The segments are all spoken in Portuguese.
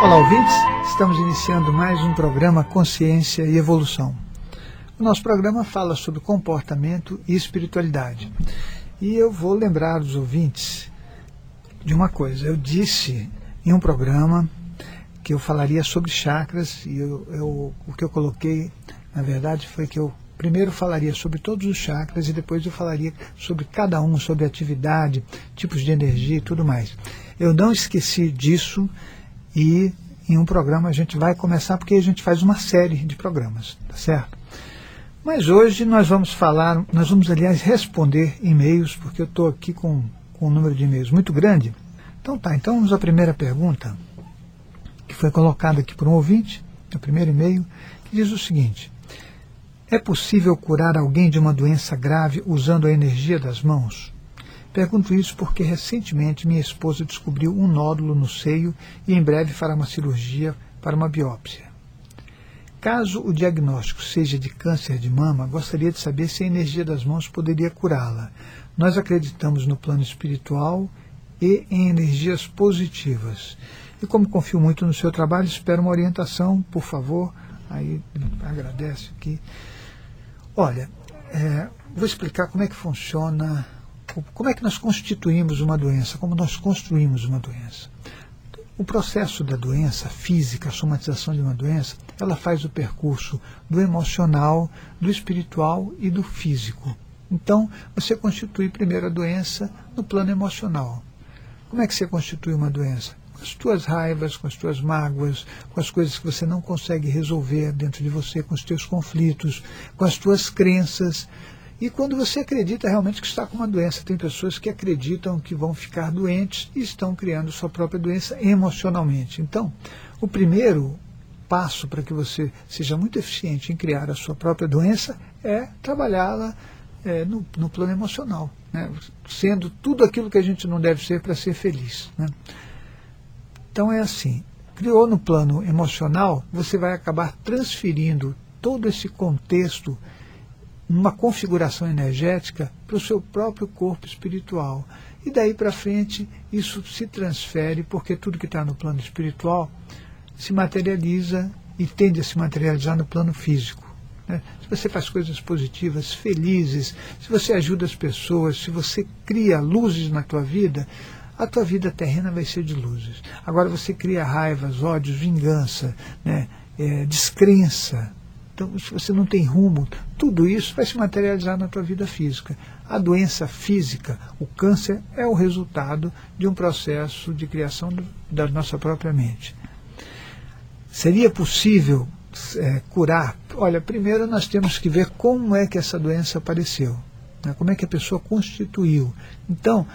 Olá, ouvintes. Estamos iniciando mais um programa Consciência e Evolução. O nosso programa fala sobre comportamento e espiritualidade. E eu vou lembrar os ouvintes de uma coisa. Eu disse em um programa que eu falaria sobre chakras e eu, eu, o que eu coloquei, na verdade, foi que eu primeiro falaria sobre todos os chakras e depois eu falaria sobre cada um, sobre atividade, tipos de energia e tudo mais. Eu não esqueci disso e em um programa a gente vai começar porque a gente faz uma série de programas, tá certo? Mas hoje nós vamos falar, nós vamos aliás responder e-mails, porque eu estou aqui com, com um número de e-mails muito grande. Então tá, então vamos à primeira pergunta, que foi colocada aqui por um ouvinte, o primeiro e-mail, que diz o seguinte: É possível curar alguém de uma doença grave usando a energia das mãos? Pergunto isso porque recentemente minha esposa descobriu um nódulo no seio e em breve fará uma cirurgia para uma biópsia. Caso o diagnóstico seja de câncer de mama, gostaria de saber se a energia das mãos poderia curá-la. Nós acreditamos no plano espiritual e em energias positivas. E como confio muito no seu trabalho, espero uma orientação, por favor. Aí agradece aqui. Olha, é, vou explicar como é que funciona como é que nós constituímos uma doença? Como nós construímos uma doença? O processo da doença física, a somatização de uma doença, ela faz o percurso do emocional, do espiritual e do físico. Então, você constitui primeiro a doença no plano emocional. Como é que você constitui uma doença? Com as tuas raivas, com as tuas mágoas, com as coisas que você não consegue resolver dentro de você, com os teus conflitos, com as tuas crenças, e quando você acredita realmente que está com uma doença, tem pessoas que acreditam que vão ficar doentes e estão criando sua própria doença emocionalmente. Então, o primeiro passo para que você seja muito eficiente em criar a sua própria doença é trabalhá-la é, no, no, plano emocional, né? sendo tudo aquilo que a gente não deve ser para ser feliz. Né? Então é assim, criou no plano emocional, você vai acabar transferindo todo esse contexto uma configuração energética para o seu próprio corpo espiritual. E daí para frente isso se transfere, porque tudo que está no plano espiritual se materializa e tende a se materializar no plano físico. Né? Se você faz coisas positivas, felizes, se você ajuda as pessoas, se você cria luzes na tua vida, a tua vida terrena vai ser de luzes. Agora você cria raivas, ódios, vingança, né? É, descrença, então, se você não tem rumo, tudo isso vai se materializar na tua vida física. A doença física, o câncer, é o resultado de um processo de criação da nossa própria mente. Seria possível é, curar? Olha, primeiro nós temos que ver como é que essa doença apareceu, né? como é que a pessoa constituiu. Então,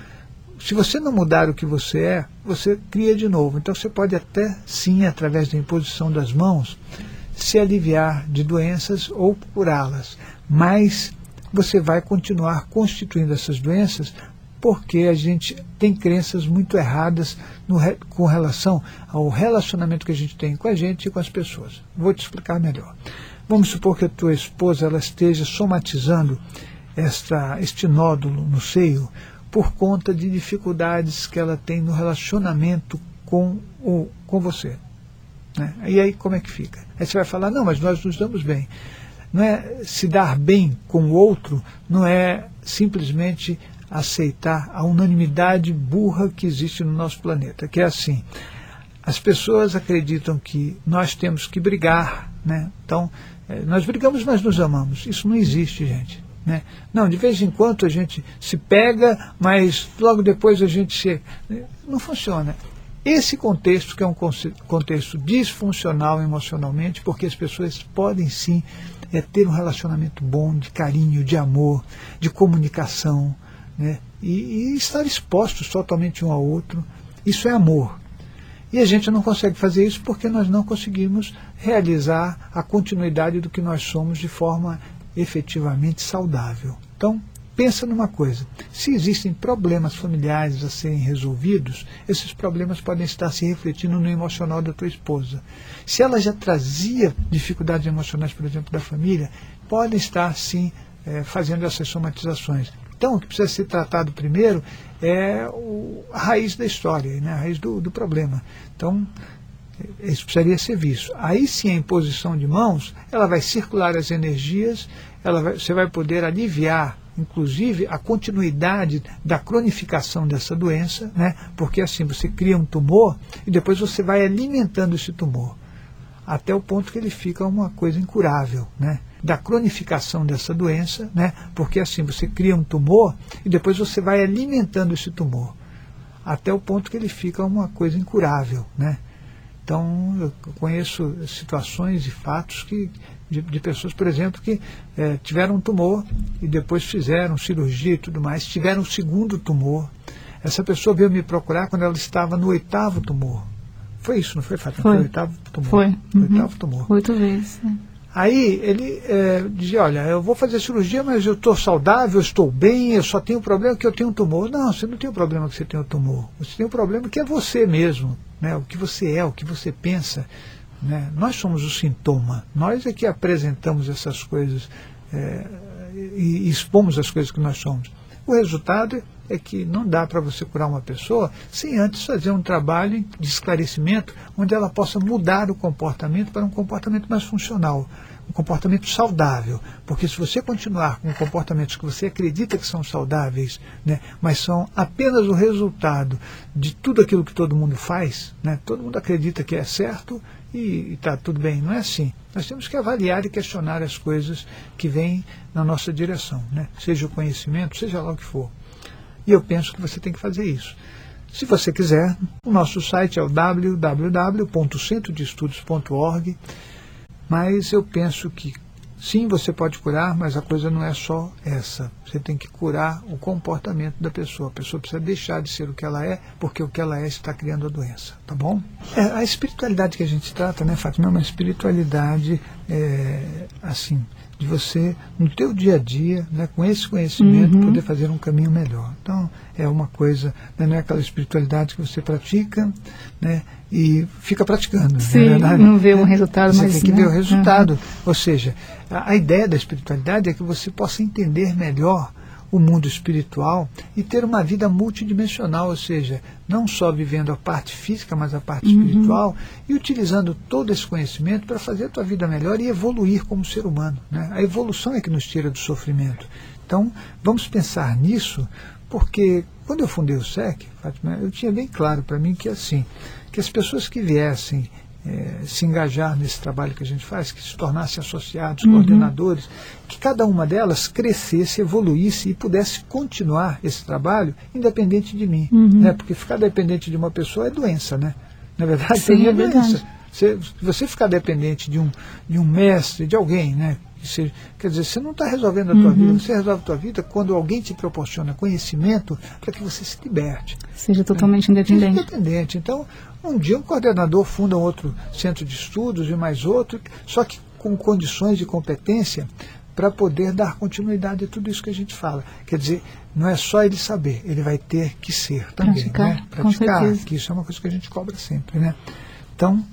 se você não mudar o que você é, você cria de novo. Então você pode até sim, através da imposição das mãos, se aliviar de doenças ou curá-las, mas você vai continuar constituindo essas doenças porque a gente tem crenças muito erradas no, com relação ao relacionamento que a gente tem com a gente e com as pessoas. Vou te explicar melhor. Vamos supor que a tua esposa ela esteja somatizando esta, este nódulo no seio por conta de dificuldades que ela tem no relacionamento com, o, com você. Né? E aí como é que fica? Aí você vai falar, não, mas nós nos damos bem. Não é se dar bem com o outro, não é simplesmente aceitar a unanimidade burra que existe no nosso planeta, que é assim. As pessoas acreditam que nós temos que brigar, né? Então, eh, nós brigamos, mas nos amamos. Isso não existe, gente. Né? Não, de vez em quando a gente se pega, mas logo depois a gente se. Não funciona. Esse contexto, que é um contexto disfuncional emocionalmente, porque as pessoas podem sim é, ter um relacionamento bom, de carinho, de amor, de comunicação, né? e, e estar expostos totalmente um ao outro. Isso é amor. E a gente não consegue fazer isso porque nós não conseguimos realizar a continuidade do que nós somos de forma efetivamente saudável. Então, Pensa numa coisa: se existem problemas familiares a serem resolvidos, esses problemas podem estar se refletindo no emocional da tua esposa. Se ela já trazia dificuldades emocionais, por exemplo, da família, podem estar sim é, fazendo essas somatizações. Então, o que precisa ser tratado primeiro é o, a raiz da história, né, a raiz do, do problema. Então, Isso precisaria ser visto. Aí sim, a imposição de mãos, ela vai circular as energias, ela vai, você vai poder aliviar, inclusive, a continuidade da cronificação dessa doença, né? porque assim, você cria um tumor e depois você vai alimentando esse tumor, até o ponto que ele fica uma coisa incurável. Né? da cronificação dessa doença, né? porque assim você cria um tumor e depois você vai alimentando esse tumor, até o ponto que ele fica uma coisa incurável. Né? Então, eu conheço situações e fatos que, de, de pessoas, por exemplo, que é, tiveram um tumor e depois fizeram cirurgia e tudo mais, tiveram um segundo tumor. Essa pessoa veio me procurar quando ela estava no oitavo tumor. Foi isso, não foi, Fátima? Foi. Foi o oitavo tumor. Foi. Uhum. Oitavo tumor. Oito vezes. Né? Aí ele é, dizia, olha, eu vou fazer cirurgia, mas eu estou saudável, eu estou bem, eu só tenho um problema que eu tenho um tumor. Não, você não tem um problema que você tem um tumor. Você tem um problema que é você mesmo, né? o que você é, o que você pensa. Né? Nós somos o sintoma, nós é que apresentamos essas coisas é, e expomos as coisas que nós somos. O resultado é que não dá para você curar uma pessoa sem antes fazer um trabalho de esclarecimento onde ela possa mudar o comportamento para um comportamento mais funcional, um comportamento saudável. Porque se você continuar com comportamentos que você acredita que são saudáveis, né, mas são apenas o resultado de tudo aquilo que todo mundo faz, né, todo mundo acredita que é certo e está tudo bem. Não é assim. Nós temos que avaliar e questionar as coisas que vêm na nossa direção, né? seja o conhecimento, seja lá o que for. E eu penso que você tem que fazer isso. Se você quiser, o nosso site é o www.centrodeestudos.org, mas eu penso que sim, você pode curar, mas a coisa não é só essa. Você tem que curar o comportamento da pessoa. A pessoa precisa deixar de ser o que ela é, porque o que ela é está criando a doença, tá bom? É, a espiritualidade que a gente trata, né, Fátima, é uma espiritualidade, é, assim, de você, no teu dia a dia, né, com esse conhecimento, uhum. poder fazer um caminho melhor. Então, é uma coisa, né, não é aquela espiritualidade que você pratica né, e fica praticando. É Sim, não, não vê um resultado, você mas... tem que né? ver o resultado. Uhum. Ou seja, a, a ideia da espiritualidade é que você possa entender melhor o mundo espiritual e ter uma vida multidimensional, ou seja, não só vivendo a parte física, mas a parte uhum. espiritual e utilizando todo esse conhecimento para fazer a tua vida melhor e evoluir como ser humano. Né? A evolução é que nos tira do sofrimento. Então, vamos pensar nisso, porque quando eu fundei o SEC, Fátima, eu tinha bem claro para mim que assim, que as pessoas que viessem é, se engajar nesse trabalho que a gente faz, que se tornassem associados, uhum. coordenadores, que cada uma delas crescesse, evoluísse e pudesse continuar esse trabalho independente de mim. Uhum. Né? Porque ficar dependente de uma pessoa é doença, né? Na verdade, Sim, é doença. Você, você ficar dependente de um, de um mestre, de alguém, né? Seja, quer dizer, você não está resolvendo a tua uhum. vida, você resolve a tua vida quando alguém te proporciona conhecimento para que você se liberte. Seja totalmente né? independente. Seja independente. Então, um dia um coordenador funda um outro centro de estudos e mais outro, só que com condições de competência para poder dar continuidade a tudo isso que a gente fala. Quer dizer, não é só ele saber, ele vai ter que ser também. Praticar, né? Praticar que isso é uma coisa que a gente cobra sempre. Né? Então,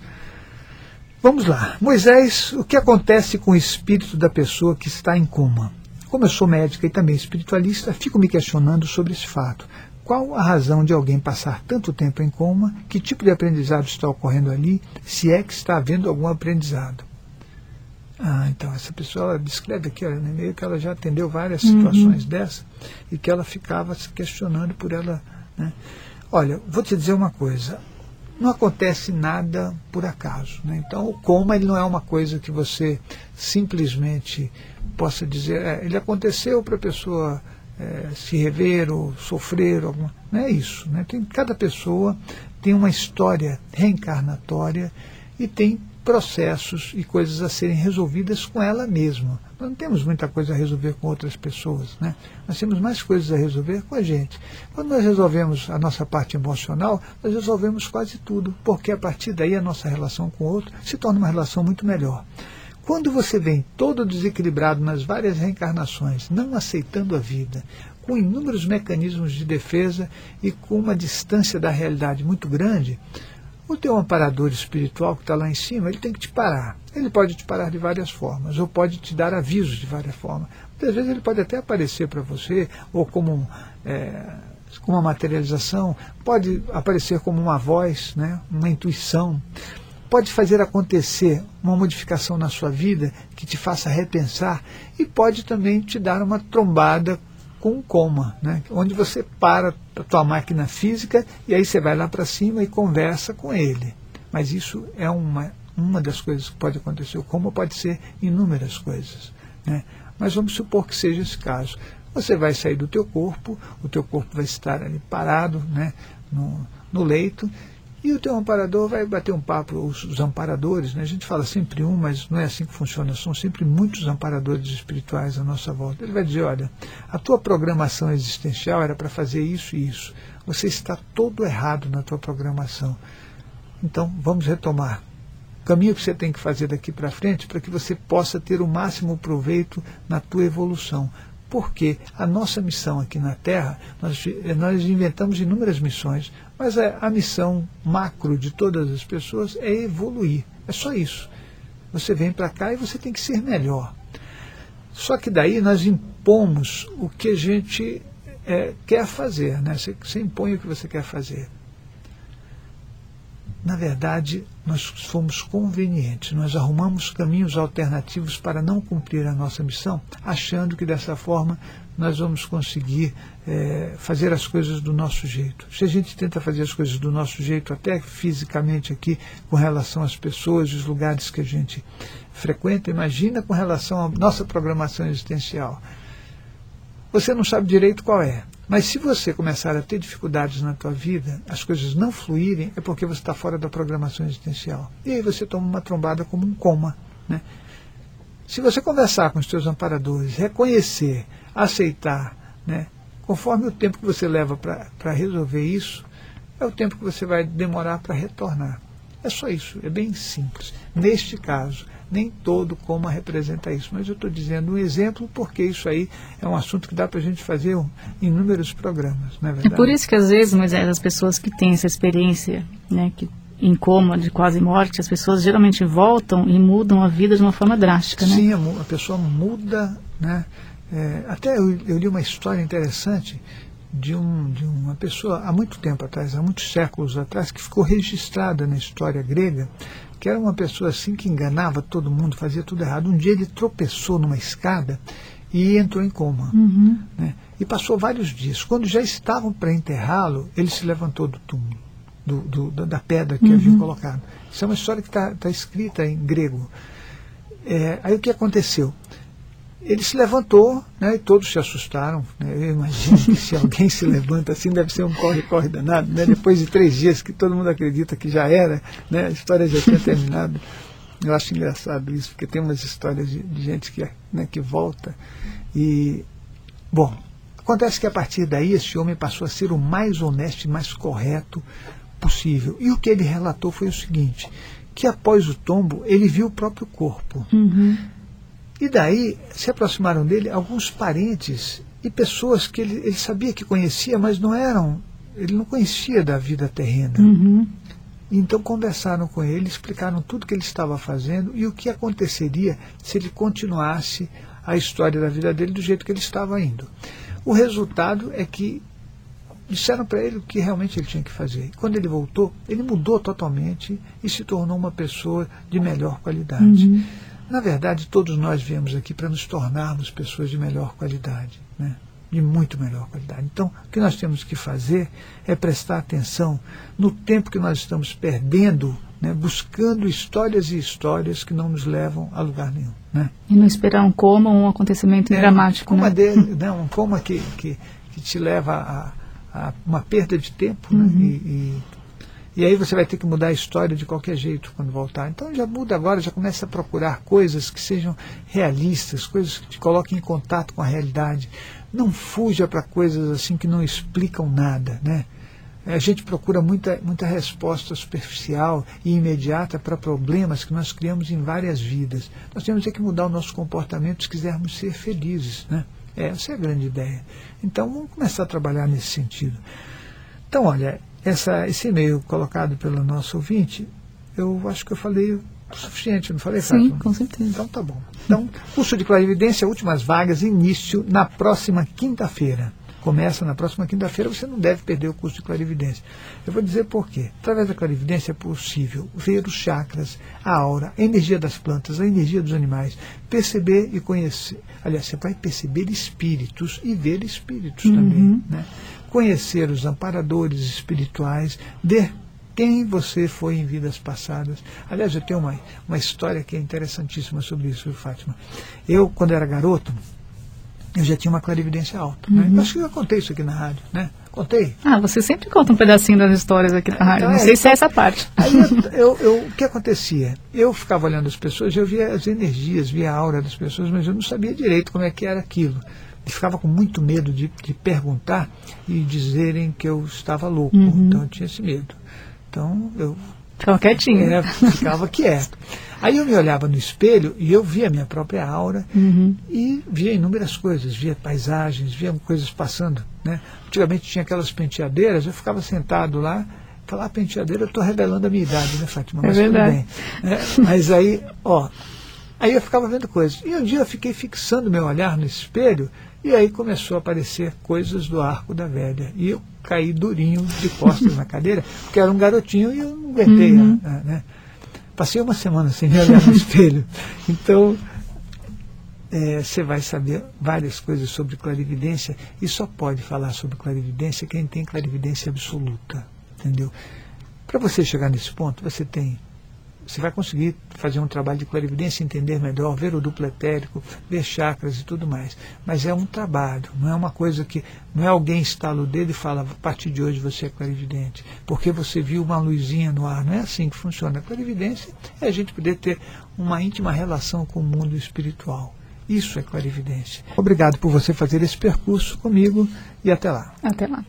vamos lá. Moisés, o que acontece com o espírito da pessoa que está em coma? Como eu sou médica e também espiritualista, fico me questionando sobre esse fato. Qual a razão de alguém passar tanto tempo em coma? Que tipo de aprendizado está ocorrendo ali? Se é que está havendo algum aprendizado? Ah, então essa pessoa descreve aqui no e-mail que ela já atendeu várias uhum. situações dessa e que ela ficava se questionando por ela. Né? Olha, vou te dizer uma coisa. Não acontece nada por acaso. Né? Então, o coma ele não é uma coisa que você simplesmente possa dizer. É, ele aconteceu para a pessoa é, se rever ou sofrer, alguma, não é isso. Né? Tem, cada pessoa tem uma história reencarnatória e tem processos e coisas a serem resolvidas com ela mesma. Nós não temos muita coisa a resolver com outras pessoas, né? Nós temos mais coisas a resolver com a gente. Quando nós resolvemos a nossa parte emocional, nós resolvemos quase tudo, porque a partir daí a nossa relação com o outro se torna uma relação muito melhor. Quando você vem todo desequilibrado nas várias reencarnações, não aceitando a vida, com inúmeros mecanismos de defesa e com uma distância da realidade muito grande, o teu amparador espiritual que está lá em cima, ele tem que te parar. Ele pode te parar de várias formas, ou pode te dar avisos de várias formas. Muitas vezes ele pode até aparecer para você, ou como, é, como uma materialização, pode aparecer como uma voz, né, uma intuição. pode fazer acontecer uma modificação na sua vida que te faça repensar e pode também te dar uma trombada com coma, né? onde você para a tua máquina física e aí você vai lá para cima e conversa com ele. Mas isso é uma, uma das coisas que pode acontecer. O coma pode ser inúmeras coisas. Né? Mas vamos supor que seja esse caso. Você vai sair do teu corpo, o teu corpo vai estar ali parado né, no, no leito, e o teu amparador vai bater um papo, os, os, amparadores, né? a gente fala sempre um, mas não é assim que funciona, são sempre muitos amparadores espirituais à nossa volta. Ele vai dizer, olha, a tua programação existencial era para fazer isso e isso. Você está todo errado na tua programação. Então, vamos retomar. O caminho que você tem que fazer daqui para frente para que você possa ter o máximo proveito na tua evolução porque a nossa missão aqui na Terra, nós, nós inventamos inúmeras missões, mas a, a missão macro de todas as pessoas é evoluir. É só isso. Você vem para cá e você tem que ser melhor. Só que daí nós impomos o que a gente é, quer fazer, né? Você, você impõe o que você quer fazer na verdade, nós fomos convenientes, nós arrumamos caminhos alternativos para não cumprir a nossa missão, achando que dessa forma nós vamos conseguir é, fazer as coisas do nosso jeito. Se a gente tenta fazer as coisas do nosso jeito, até fisicamente aqui, com relação às pessoas e os lugares que a gente frequenta, imagina com relação à nossa programação existencial. Você não sabe direito qual é. Mas se você começar a ter dificuldades na tua vida, as coisas não fluírem, é porque você está fora da programação existencial. E aí você toma uma trombada como um coma. Né? Se você conversar com os teus amparadores, reconhecer, aceitar, né, conforme o tempo que você leva para resolver isso, é o tempo que você vai demorar para retornar. É só isso, é bem simples. Neste caso, nem todo coma representa isso, mas eu estou dizendo um exemplo porque isso aí é um assunto que dá para a gente fazer um, inúmeros programas, não é verdade? É por isso que às vezes, mas as pessoas que têm essa experiência, né, que em coma de quase morte, as pessoas geralmente voltam e mudam a vida de uma forma drástica, né? Sim, a, a pessoa muda, né? É, até eu, eu li uma história interessante de, um, de uma pessoa há muito tempo atrás, há muitos séculos atrás, que ficou registrada na história grega que era uma pessoa assim que enganava todo mundo, fazia tudo errado. Um dia ele tropeçou numa escada e entrou em coma. Uhum. Né? E passou vários dias. Quando já estavam para enterrá-lo, ele se levantou do túmulo, do, do, da pedra que uhum. haviam colocado. Isso é uma história que está tá escrita em grego. É, aí o que aconteceu? Ele se levantou, né, e todos se assustaram. Né, eu imagino que se alguém se levanta assim, deve ser um corre-corre danado. Né, depois de três dias que todo mundo acredita que já era, né, a história já tinha terminado. Eu acho engraçado isso, porque tem umas histórias de, de gente que, né, que volta. E, bom, acontece que a partir daí esse homem passou a ser o mais honesto e mais correto possível. E o que ele relatou foi o seguinte, que após o tombo ele viu o próprio corpo. Uhum e daí se aproximaram dele alguns parentes e pessoas que ele, ele sabia que conhecia, mas não eram, ele não conhecia da vida terrena. Uhum. Então conversaram com ele, explicaram tudo que ele estava fazendo e o que aconteceria se ele continuasse a história da vida dele do jeito que ele estava indo. O resultado é que disseram para ele o que realmente ele tinha que fazer. Quando ele voltou, ele mudou totalmente e se tornou uma pessoa de melhor qualidade. Uhum. Na verdade, todos nós viemos aqui para nos tornarmos pessoas de melhor qualidade, né? de muito melhor qualidade. Então, o que nós temos que fazer é prestar atenção no tempo que nós estamos perdendo, né? buscando histórias e histórias que não nos levam a lugar nenhum. Né? E não esperar um coma ou um acontecimento é, dramático. Uma né? Dele, né? Um coma que, que, que te leva a, a uma perda de tempo né? uhum. né? e, e e aí você vai ter que mudar a história de qualquer jeito quando voltar. Então já muda agora, já começa a procurar coisas que sejam realistas, coisas que te coloquem em contato com a realidade. Não fuja para coisas assim que não explicam nada, né? A gente procura muita, muita resposta superficial e imediata para problemas que nós criamos em várias vidas. Nós temos que mudar o nosso comportamento se quisermos ser felizes. Né? Essa é a grande ideia. Então vamos começar a trabalhar nesse sentido. Então, olha, essa, esse e-mail colocado pelo nosso ouvinte, eu acho que eu falei o suficiente, não falei, Sim, Fátima? com certeza. Então tá bom. Então, curso de clarividência, últimas vagas, início na próxima quinta-feira. Começa na próxima quinta-feira, você não deve perder o curso de clarividência. Eu vou dizer por quê. Através da clarividência é possível ver os chakras, a aura, a energia das plantas, a energia dos animais, perceber e conhecer. Aliás, você vai perceber espíritos e ver espíritos uhum. também. Né? Conhecer os amparadores espirituais, ver quem você foi em vidas passadas. Aliás, eu tenho uma, uma história que é interessantíssima sobre isso, Fátima. Eu, quando era garoto, eu já tinha uma clarividência alta. Né? Uhum. Acho que eu contei isso aqui na rádio, né? Contei. Ah, você sempre conta um pedacinho das histórias aqui na rádio. Então, Não é, sei se é essa parte. Aí eu, eu, eu, o que acontecia? Eu ficava olhando as pessoas, eu via as energias, via a aura das pessoas, mas eu não sabia direito como é que era aquilo. E ficava com muito medo de, de perguntar e dizerem que eu estava louco. Uhum. Então eu tinha esse medo. Então eu ficava quietinho. É, ficava quieto. Aí eu me olhava no espelho e eu via a minha própria aura uhum. e via inúmeras coisas, via paisagens, via coisas passando. Né? Antigamente tinha aquelas penteadeiras, eu ficava sentado lá, falar ah, penteadeira, eu estou revelando a minha idade, né, Fátima? É Mas é verdade. Né? Mas aí, ó, aí eu ficava vendo coisas. E um dia eu fiquei fixando meu olhar no espelho e aí começou a aparecer coisas do arco da velha. E eu caí durinho de costas na cadeira, porque era um garotinho e eu não aguentei. Uhum. Né, né? Passei uma semana sem me olhar no espelho. Então, é, você vai saber várias coisas sobre clarividência e só pode falar sobre clarividência quem tem clarividência absoluta. Entendeu? Para você chegar nesse ponto, você tem você vai conseguir fazer um trabalho de clarividência, entender melhor, ver o duplo etérico, ver chakras e tudo mais. Mas é um trabalho, não é uma coisa que. Não é alguém estala o dedo e fala, a partir de hoje você é clarividente, porque você viu uma luzinha no ar. Não é assim que funciona. A clarividência é a gente poder ter uma íntima relação com o mundo espiritual. Isso é clarividência. Obrigado por você fazer esse percurso comigo e até lá. Até lá.